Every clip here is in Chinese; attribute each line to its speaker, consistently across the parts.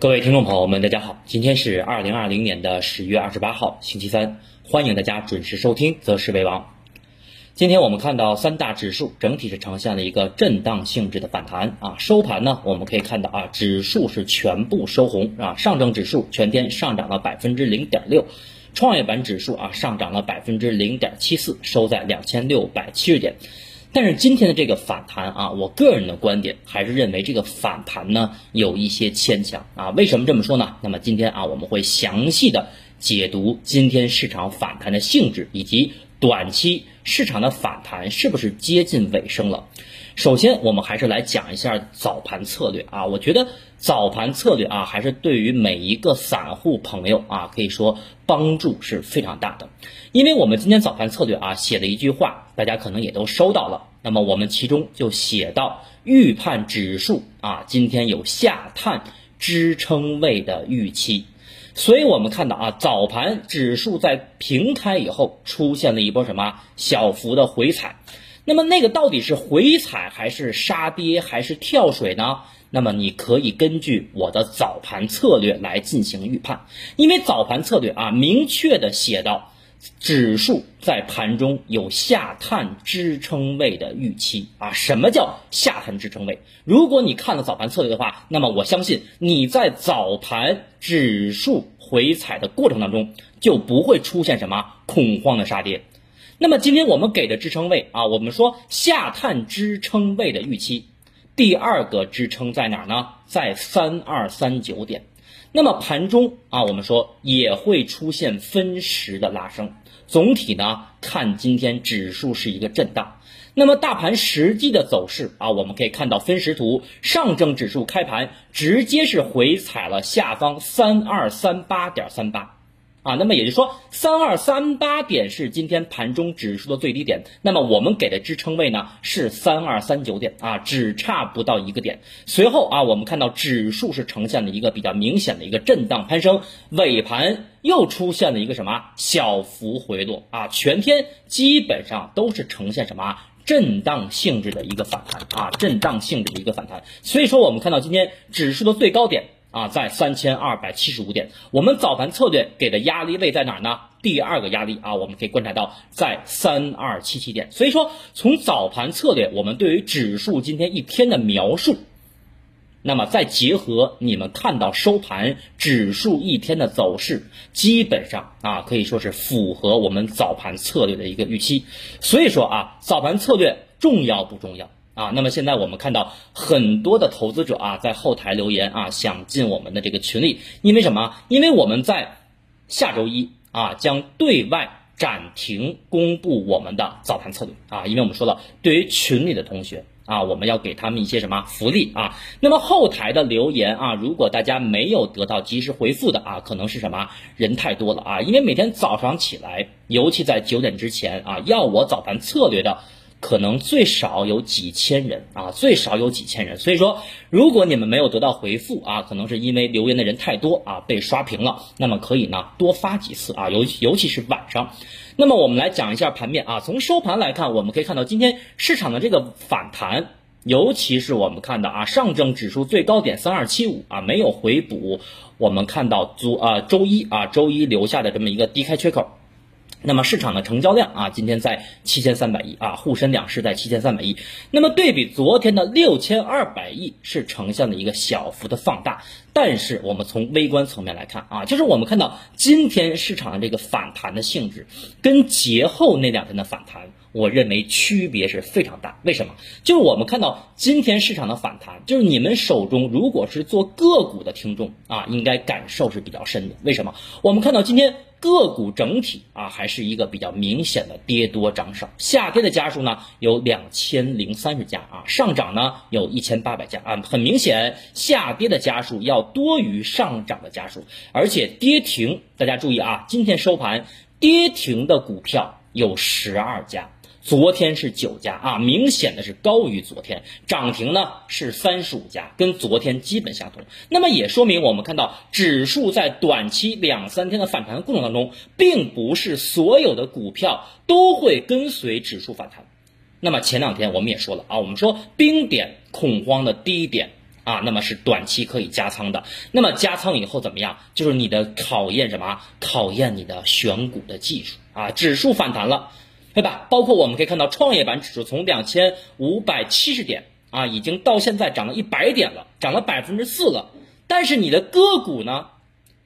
Speaker 1: 各位听众朋友们，大家好，今天是二零二零年的十月二十八号，星期三，欢迎大家准时收听《择时为王》。今天我们看到三大指数整体是呈现了一个震荡性质的反弹啊，收盘呢，我们可以看到啊，指数是全部收红啊，上证指数全天上涨了百分之零点六，创业板指数啊上涨了百分之零点七四，收在两千六百七十点。但是今天的这个反弹啊，我个人的观点还是认为这个反弹呢有一些牵强啊。为什么这么说呢？那么今天啊，我们会详细的解读今天市场反弹的性质，以及短期市场的反弹是不是接近尾声了。首先，我们还是来讲一下早盘策略啊。我觉得早盘策略啊，还是对于每一个散户朋友啊，可以说帮助是非常大的。因为我们今天早盘策略啊写的一句话，大家可能也都收到了。那么我们其中就写到，预判指数啊今天有下探支撑位的预期。所以我们看到啊，早盘指数在平开以后出现了一波什么小幅的回踩。那么那个到底是回踩还是杀跌还是跳水呢？那么你可以根据我的早盘策略来进行预判，因为早盘策略啊明确的写到。指数在盘中有下探支撑位的预期啊？什么叫下探支撑位？如果你看了早盘策略的话，那么我相信你在早盘指数回踩的过程当中就不会出现什么恐慌的杀跌。那么今天我们给的支撑位啊，我们说下探支撑位的预期，第二个支撑在哪儿呢？在三二三九点。那么盘中啊，我们说也会出现分时的拉升。总体呢，看今天指数是一个震荡。那么大盘实际的走势啊，我们可以看到分时图，上证指数开盘直接是回踩了下方三二三八点三八。啊，那么也就是说，三二三八点是今天盘中指数的最低点。那么我们给的支撑位呢是三二三九点啊，只差不到一个点。随后啊，我们看到指数是呈现了一个比较明显的一个震荡攀升，尾盘又出现了一个什么小幅回落啊，全天基本上都是呈现什么震荡性质的一个反弹啊，震荡性质的一个反弹。所以说，我们看到今天指数的最高点。啊，在三千二百七十五点，我们早盘策略给的压力位在哪儿呢？第二个压力啊，我们可以观察到在三二七七点。所以说，从早盘策略，我们对于指数今天一天的描述，那么再结合你们看到收盘指数一天的走势，基本上啊可以说是符合我们早盘策略的一个预期。所以说啊，早盘策略重要不重要？啊，那么现在我们看到很多的投资者啊，在后台留言啊，想进我们的这个群里，因为什么？因为我们在下周一啊，将对外暂停公布我们的早盘策略啊，因为我们说了，对于群里的同学啊，我们要给他们一些什么福利啊？那么后台的留言啊，如果大家没有得到及时回复的啊，可能是什么人太多了啊？因为每天早上起来，尤其在九点之前啊，要我早盘策略的。可能最少有几千人啊，最少有几千人。所以说，如果你们没有得到回复啊，可能是因为留言的人太多啊，被刷屏了。那么可以呢，多发几次啊，尤尤其是晚上。那么我们来讲一下盘面啊，从收盘来看，我们可以看到今天市场的这个反弹，尤其是我们看到啊，上证指数最高点三二七五啊，没有回补。我们看到昨啊周一啊周一留下的这么一个低开缺口。那么市场的成交量啊，今天在七千三百亿啊，沪深两市在七千三百亿。那么对比昨天的六千二百亿，是呈现了一个小幅的放大。但是我们从微观层面来看啊，就是我们看到今天市场的这个反弹的性质，跟节后那两天的反弹。我认为区别是非常大，为什么？就是我们看到今天市场的反弹，就是你们手中如果是做个股的听众啊，应该感受是比较深的。为什么？我们看到今天个股整体啊，还是一个比较明显的跌多涨少，下跌的家数呢有两千零三十家啊，上涨呢有一千八百家啊，很明显下跌的家数要多于上涨的家数，而且跌停，大家注意啊，今天收盘跌停的股票有十二家。昨天是九家啊，明显的是高于昨天，涨停呢是三十五家，跟昨天基本相同。那么也说明我们看到指数在短期两三天的反弹过程当中，并不是所有的股票都会跟随指数反弹。那么前两天我们也说了啊，我们说冰点恐慌的低点。啊，那么是短期可以加仓的。那么加仓以后怎么样？就是你的考验什么？考验你的选股的技术啊。指数反弹了，对吧？包括我们可以看到创业板指数从两千五百七十点啊，已经到现在涨了一百点了，涨了百分之四了。但是你的个股呢？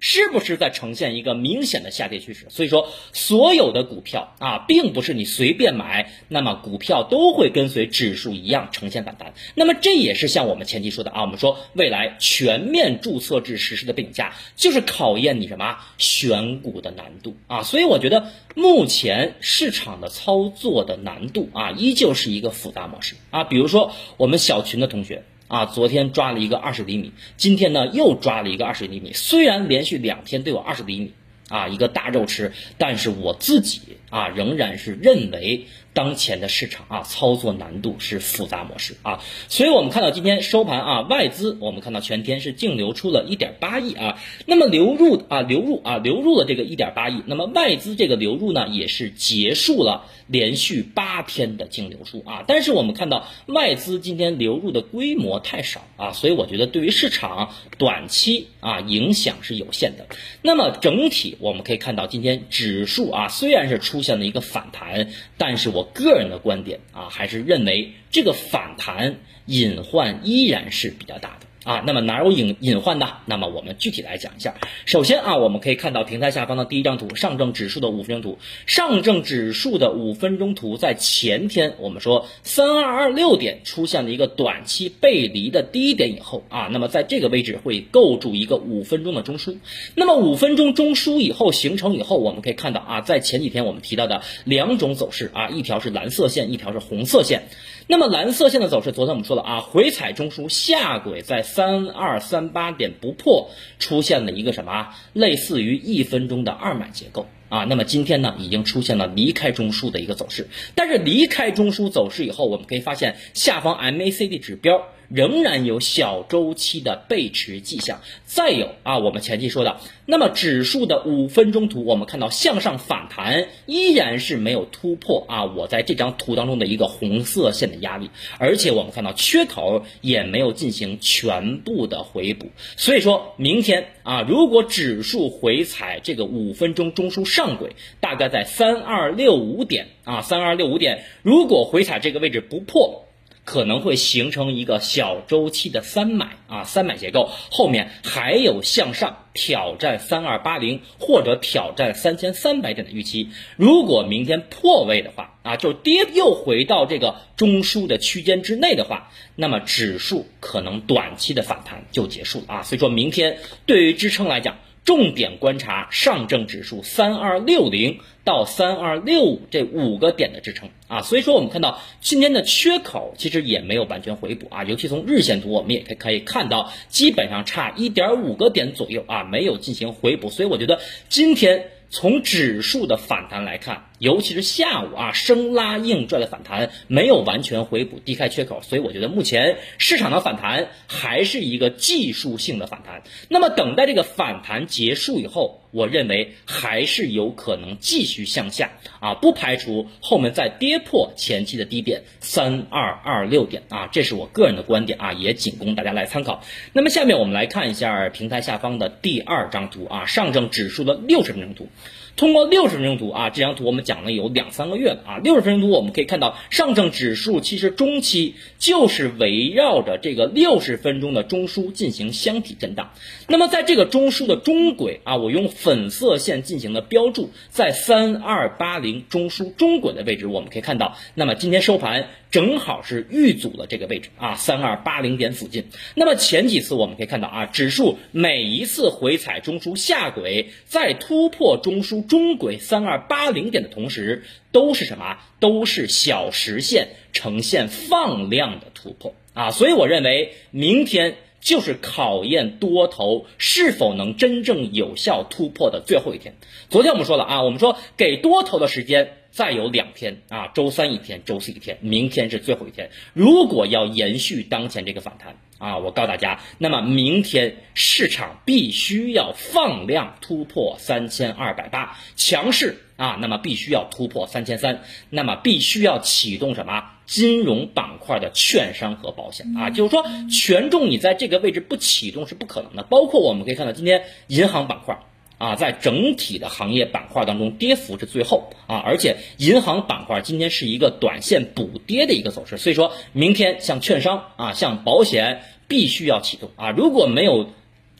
Speaker 1: 是不是在呈现一个明显的下跌趋势？所以说，所有的股票啊，并不是你随便买，那么股票都会跟随指数一样呈现反弹。那么这也是像我们前期说的啊，我们说未来全面注册制实施的背景下，就是考验你什么选股的难度啊。所以我觉得目前市场的操作的难度啊，依旧是一个复杂模式啊。比如说我们小群的同学。啊，昨天抓了一个二十厘米，今天呢又抓了一个二十厘米。虽然连续两天都有二十厘米，啊，一个大肉吃，但是我自己啊仍然是认为。当前的市场啊，操作难度是复杂模式啊，所以我们看到今天收盘啊，外资我们看到全天是净流出了一点八亿啊，那么流入啊流入啊流入了这个一点八亿，那么外资这个流入呢也是结束了连续八天的净流出啊，但是我们看到外资今天流入的规模太少啊，所以我觉得对于市场短期啊影响是有限的。那么整体我们可以看到今天指数啊虽然是出现了一个反弹，但是我。个人的观点啊，还是认为这个反弹隐患依然是比较大的。啊，那么哪有隐隐患呢？那么我们具体来讲一下。首先啊，我们可以看到平台下方的第一张图，上证指数的五分钟图。上证指数的五分钟图在前天我们说三二二六点出现了一个短期背离的低点以后啊，那么在这个位置会构筑一个五分钟的中枢。那么五分钟中枢以后形成以后，我们可以看到啊，在前几天我们提到的两种走势啊，一条是蓝色线，一条是红色线。那么蓝色线的走势，昨天我们说了啊，回踩中枢下轨在三二三八点不破，出现了一个什么类似于一分钟的二买结构啊。那么今天呢，已经出现了离开中枢的一个走势，但是离开中枢走势以后，我们可以发现下方 MACD 指标。仍然有小周期的背驰迹象。再有啊，我们前期说的，那么指数的五分钟图，我们看到向上反弹依然是没有突破啊，我在这张图当中的一个红色线的压力，而且我们看到缺口也没有进行全部的回补。所以说明天啊，如果指数回踩这个五分钟中枢上轨，大概在三二六五点啊，三二六五点，如果回踩这个位置不破。可能会形成一个小周期的三买啊，三买结构，后面还有向上挑战三二八零或者挑战三千三百点的预期。如果明天破位的话啊，就跌又回到这个中枢的区间之内的话，那么指数可能短期的反弹就结束了啊。所以说明天对于支撑来讲。重点观察上证指数三二六零到三二六五这五个点的支撑啊，所以说我们看到今天的缺口其实也没有完全回补啊，尤其从日线图我们也可可以看到，基本上差一点五个点左右啊，没有进行回补，所以我觉得今天。从指数的反弹来看，尤其是下午啊，生拉硬拽的反弹没有完全回补低开缺口，所以我觉得目前市场的反弹还是一个技术性的反弹。那么等待这个反弹结束以后。我认为还是有可能继续向下啊，不排除后面再跌破前期的低点三二二六点啊，这是我个人的观点啊，也仅供大家来参考。那么下面我们来看一下平台下方的第二张图啊，上证指数的六十分钟图。通过六十分钟图啊，这张图我们讲了有两三个月了啊。六十分钟图我们可以看到，上证指数其实中期就是围绕着这个六十分钟的中枢进行箱体震荡。那么在这个中枢的中轨啊，我用粉色线进行了标注，在三二八零中枢中轨的位置，我们可以看到，那么今天收盘正好是遇阻了这个位置啊，三二八零点附近。那么前几次我们可以看到啊，指数每一次回踩中枢下轨，再突破中枢。中轨三二八零点的同时，都是什么？都是小时线呈现放量的突破啊！所以我认为明天就是考验多头是否能真正有效突破的最后一天。昨天我们说了啊，我们说给多头的时间再有两天啊，周三一天，周四一天，明天是最后一天。如果要延续当前这个反弹。啊，我告诉大家，那么明天市场必须要放量突破三千二百八，强势啊，那么必须要突破三千三，那么必须要启动什么金融板块的券商和保险啊，就是说权重你在这个位置不启动是不可能的。包括我们可以看到今天银行板块啊，在整体的行业板块当中跌幅是最后啊，而且银行板块今天是一个短线补跌的一个走势，所以说明天像券商啊，像保险必须要启动啊，如果没有。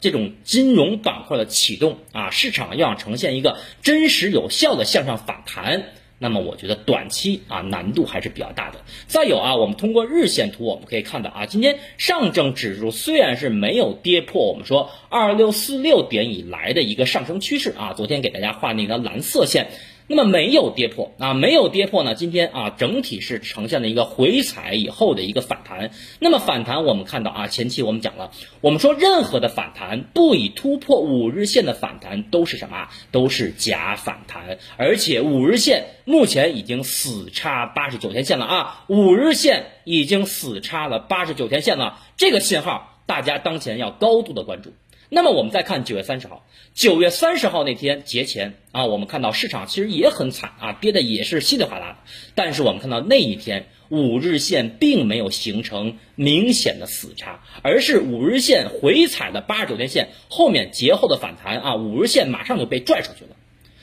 Speaker 1: 这种金融板块的启动啊，市场要想呈现一个真实有效的向上反弹，那么我觉得短期啊难度还是比较大的。再有啊，我们通过日线图我们可以看到啊，今天上证指数虽然是没有跌破我们说二六四六点以来的一个上升趋势啊，昨天给大家画那条蓝色线。那么没有跌破啊，没有跌破呢。今天啊，整体是呈现了一个回踩以后的一个反弹。那么反弹，我们看到啊，前期我们讲了，我们说任何的反弹不以突破五日线的反弹都是什么？都是假反弹。而且五日线目前已经死叉八十九天线了啊，五日线已经死叉了八十九天线了。这个信号大家当前要高度的关注。那么我们再看九月三十号，九月三十号那天节前啊，我们看到市场其实也很惨啊，跌的也是稀里哗啦的。但是我们看到那一天五日线并没有形成明显的死叉，而是五日线回踩了八十九天线，后面节后的反弹啊，五日线马上就被拽出去了。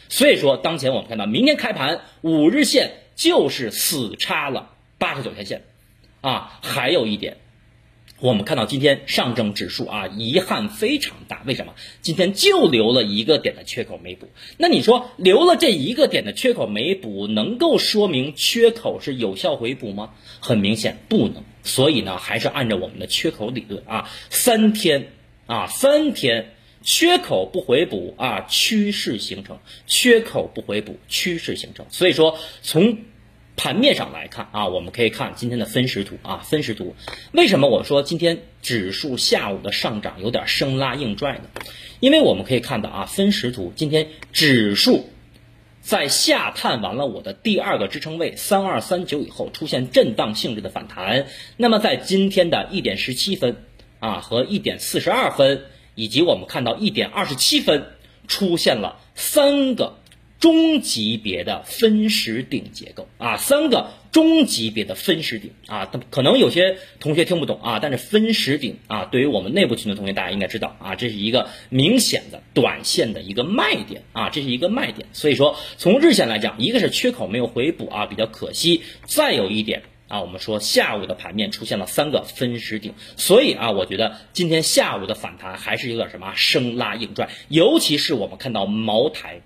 Speaker 1: 所以说，当前我们看到明天开盘五日线就是死叉了八十九天线啊，还有一点。我们看到今天上证指数啊，遗憾非常大。为什么？今天就留了一个点的缺口没补。那你说留了这一个点的缺口没补，能够说明缺口是有效回补吗？很明显不能。所以呢，还是按照我们的缺口理论啊，三天啊，三天缺口不回补啊，趋势形成；缺口不回补，趋势形成。所以说从。盘面上来看啊，我们可以看今天的分时图啊，分时图。为什么我说今天指数下午的上涨有点生拉硬拽呢？因为我们可以看到啊，分时图今天指数在下探完了我的第二个支撑位三二三九以后，出现震荡性质的反弹。那么在今天的一点十七分啊和一点四十二分，以及我们看到一点二十七分，出现了三个。中级别的分时顶结构。啊，三个中级别的分时顶。啊，可能有些同学听不懂啊，但是分时顶啊，对于我们内部群的同学，大家应该知道。啊，这是一个明显的短线的一个卖点。啊，这是一个卖点。所以说，从日线来讲，一个是缺口没有回补啊，比较可惜；再有一点啊，我们说下午的盘面出现了三个分时顶，所以啊，我觉得今天下午的反弹还是有点什么生拉硬拽，尤其是我们看到茅台。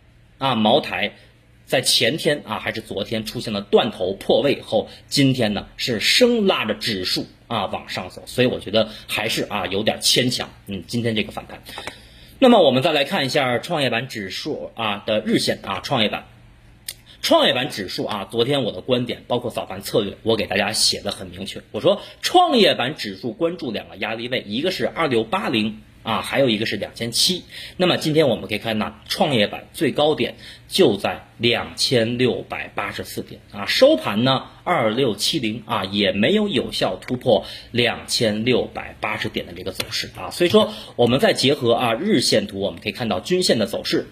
Speaker 1: 啊，茅台在前天啊还是昨天出现了断头破位后，今天呢是生拉着指数啊往上走，所以我觉得还是啊有点牵强。嗯，今天这个反弹。那么我们再来看一下创业板指数啊的日线啊，创业板，创业板指数啊，昨天我的观点包括早盘策略，我给大家写的很明确，我说创业板指数关注两个压力位，一个是二六八零。啊，还有一个是两千七，那么今天我们可以看到，创业板最高点就在两千六百八十四点。啊，收盘呢二六七零啊，也没有有效突破两千六百八十点的这个走势。啊，所以说我们再结合啊日线图，我们可以看到均线的走势，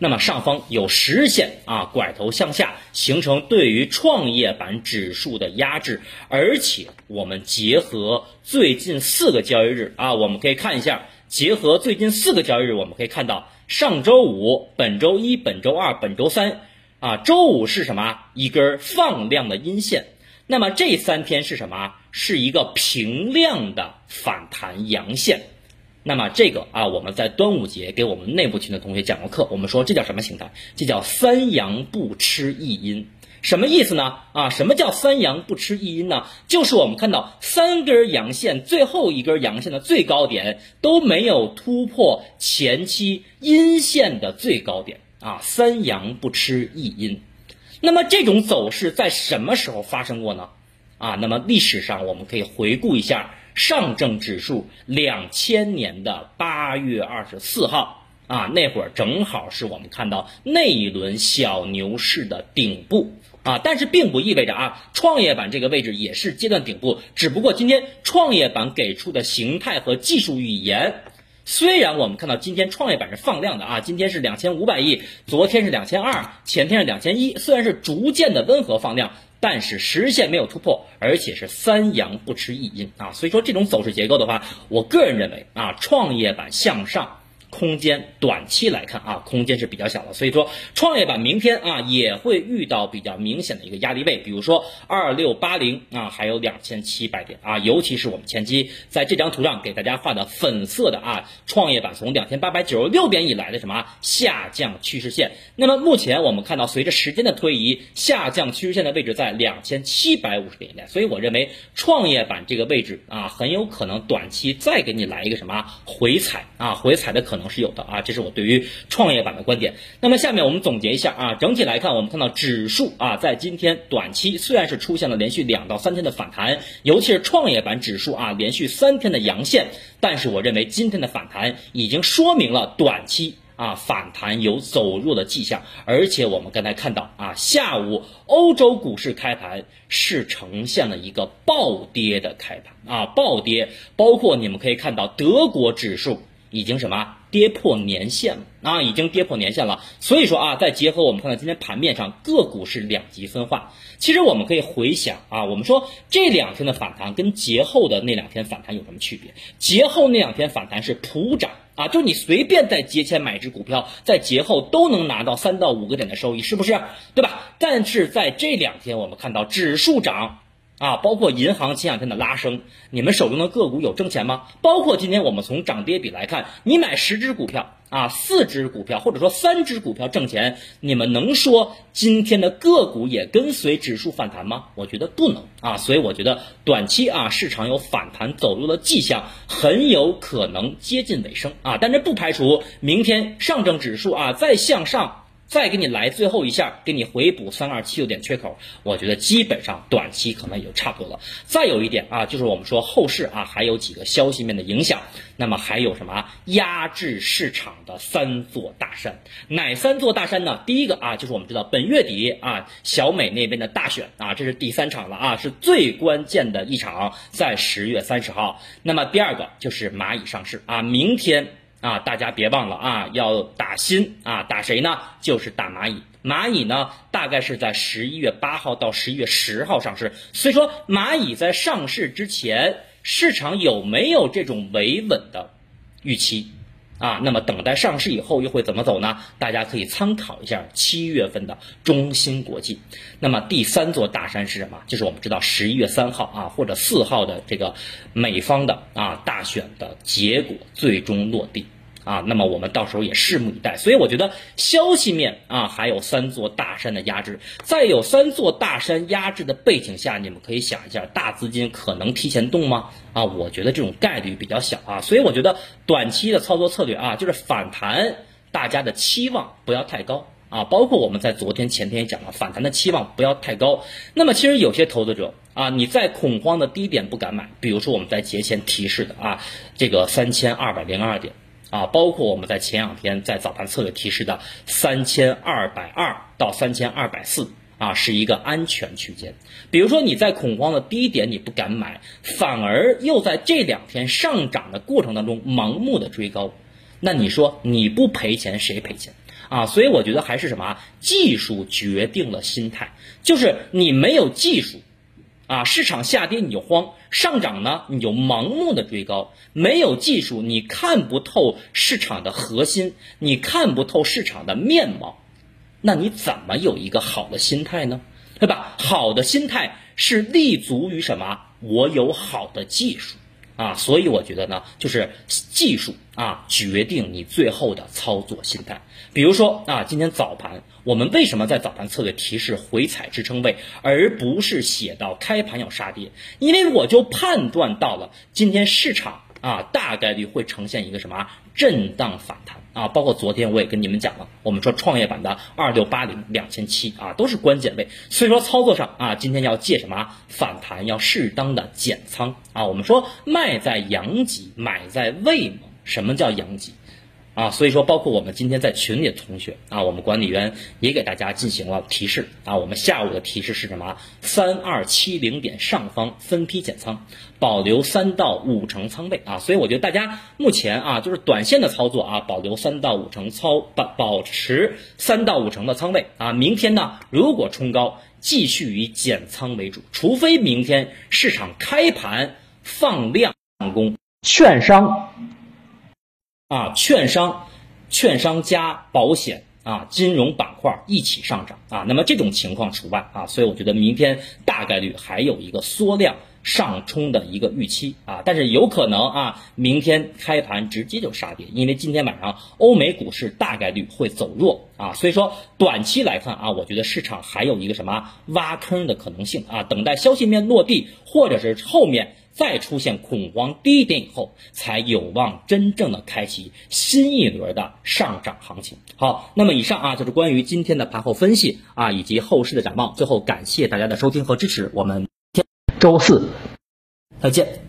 Speaker 1: 那么上方有十日线啊拐头向下，形成对于创业板指数的压制，而且我们结合最近四个交易日啊，我们可以看一下。结合最近四个交易日，我们可以看到，上周五、本周一、本周二、本周三，啊，周五是什么？一根放量的阴线。那么这三天是什么？是一个平量的反弹阳线。那么这个啊，我们在端午节给我们内部群的同学讲过课，我们说这叫什么形态？这叫三阳不吃一阴。什么意思呢？啊，什么叫三阳不吃一阴呢？就是我们看到三根阳线，最后一根阳线的最高点都没有突破前期阴线的最高点啊，三阳不吃一阴。那么这种走势在什么时候发生过呢？啊，那么历史上我们可以回顾一下上证指数两千年的八月二十四号啊，那会儿正好是我们看到那一轮小牛市的顶部。啊，但是并不意味着啊，创业板这个位置也是阶段顶部，只不过今天创业板给出的形态和技术语言，虽然我们看到今天创业板是放量的啊，今天是两千五百亿，昨天是两千二，前天是两千一，虽然是逐渐的温和放量，但是实线没有突破，而且是三阳不吃一阴啊，所以说这种走势结构的话，我个人认为啊，创业板向上。空间短期来看啊，空间是比较小的，所以说创业板明天啊也会遇到比较明显的一个压力位，比如说二六八零啊，还有两千七百点啊，尤其是我们前期在这张图上给大家画的粉色的啊，创业板从两千八百九十六点以来的什么下降趋势线，那么目前我们看到随着时间的推移，下降趋势线的位置在两千七百五十点以内，所以我认为创业板这个位置啊，很有可能短期再给你来一个什么回踩啊，回踩的可能。是有的啊，这是我对于创业板的观点。那么下面我们总结一下啊，整体来看，我们看到指数啊，在今天短期虽然是出现了连续两到三天的反弹，尤其是创业板指数啊，连续三天的阳线，但是我认为今天的反弹已经说明了短期啊反弹有走弱的迹象，而且我们刚才看到啊，下午欧洲股市开盘是呈现了一个暴跌的开盘啊，暴跌，包括你们可以看到德国指数已经什么？跌破年线了啊，已经跌破年线了。所以说啊，再结合我们看到今天盘面上个股是两极分化。其实我们可以回想啊，我们说这两天的反弹跟节后的那两天反弹有什么区别？节后那两天反弹是普涨啊，就你随便在节前买只股票，在节后都能拿到三到五个点的收益，是不是？对吧？但是在这两天我们看到指数涨。啊，包括银行前两天的拉升，你们手中的个股有挣钱吗？包括今天我们从涨跌比来看，你买十只股票啊，四只股票或者说三只股票挣钱，你们能说今天的个股也跟随指数反弹吗？我觉得不能啊，所以我觉得短期啊市场有反弹走弱的迹象，很有可能接近尾声啊，但这不排除明天上证指数啊再向上。再给你来最后一下，给你回补三二七六点缺口，我觉得基本上短期可能也就差不多了。再有一点啊，就是我们说后市啊还有几个消息面的影响，那么还有什么压制市场的三座大山？哪三座大山呢？第一个啊，就是我们知道本月底啊小美那边的大选啊，这是第三场了啊，是最关键的一场，在十月三十号。那么第二个就是蚂蚁上市啊，明天。啊，大家别忘了啊，要打新啊，打谁呢？就是打蚂蚁。蚂蚁呢，大概是在十一月八号到十一月十号上市。所以说，蚂蚁在上市之前，市场有没有这种维稳的预期啊？那么等待上市以后又会怎么走呢？大家可以参考一下七月份的中芯国际。那么第三座大山是什么？就是我们知道十一月三号啊或者四号的这个美方的啊大选的结果最终落地。啊，那么我们到时候也拭目以待。所以我觉得消息面啊，还有三座大山的压制，在有三座大山压制的背景下，你们可以想一下，大资金可能提前动吗？啊，我觉得这种概率比较小啊。所以我觉得短期的操作策略啊，就是反弹，大家的期望不要太高啊。包括我们在昨天、前天也讲了，反弹的期望不要太高。那么其实有些投资者啊，你在恐慌的低点不敢买，比如说我们在节前提示的啊，这个三千二百零二点。啊，包括我们在前两天在早盘策略提示的三千二百二到三千二百四啊，是一个安全区间。比如说你在恐慌的低点你不敢买，反而又在这两天上涨的过程当中盲目的追高，那你说你不赔钱谁赔钱啊？所以我觉得还是什么技术决定了心态，就是你没有技术。啊，市场下跌你就慌，上涨呢你就盲目的追高，没有技术，你看不透市场的核心，你看不透市场的面貌，那你怎么有一个好的心态呢？对吧？好的心态是立足于什么？我有好的技术。啊，所以我觉得呢，就是技术啊决定你最后的操作心态。比如说啊，今天早盘我们为什么在早盘策略提示回踩支撑位，而不是写到开盘要杀跌？因为我就判断到了今天市场。啊，大概率会呈现一个什么震荡反弹啊？包括昨天我也跟你们讲了，我们说创业板的二六八零两千七啊，都是关键位。所以说操作上啊，今天要借什么反弹，要适当的减仓啊。我们说卖在阳极，买在未萌。什么叫阳极？啊，所以说，包括我们今天在群里的同学啊，我们管理员也给大家进行了提示啊。我们下午的提示是什么？三二七零点上方分批减仓，保留三到五成仓位啊。所以我觉得大家目前啊，就是短线的操作啊，保留三到五成操保保持三到五成的仓位啊。明天呢，如果冲高。继续以减仓为主，除非明天市场开盘放量攻，券商啊，券商、券商加保险啊，金融板块一起上涨啊，那么这种情况除外啊，所以我觉得明天大概率还有一个缩量。上冲的一个预期啊，但是有可能啊，明天开盘直接就杀跌，因为今天晚上欧美股市大概率会走弱啊，所以说短期来看啊，我觉得市场还有一个什么挖坑的可能性啊，等待消息面落地，或者是后面再出现恐慌低点以后，才有望真正的开启新一轮的上涨行情。好，那么以上啊就是关于今天的盘后分析啊以及后市的展望。最后感谢大家的收听和支持，我们。周四，再见。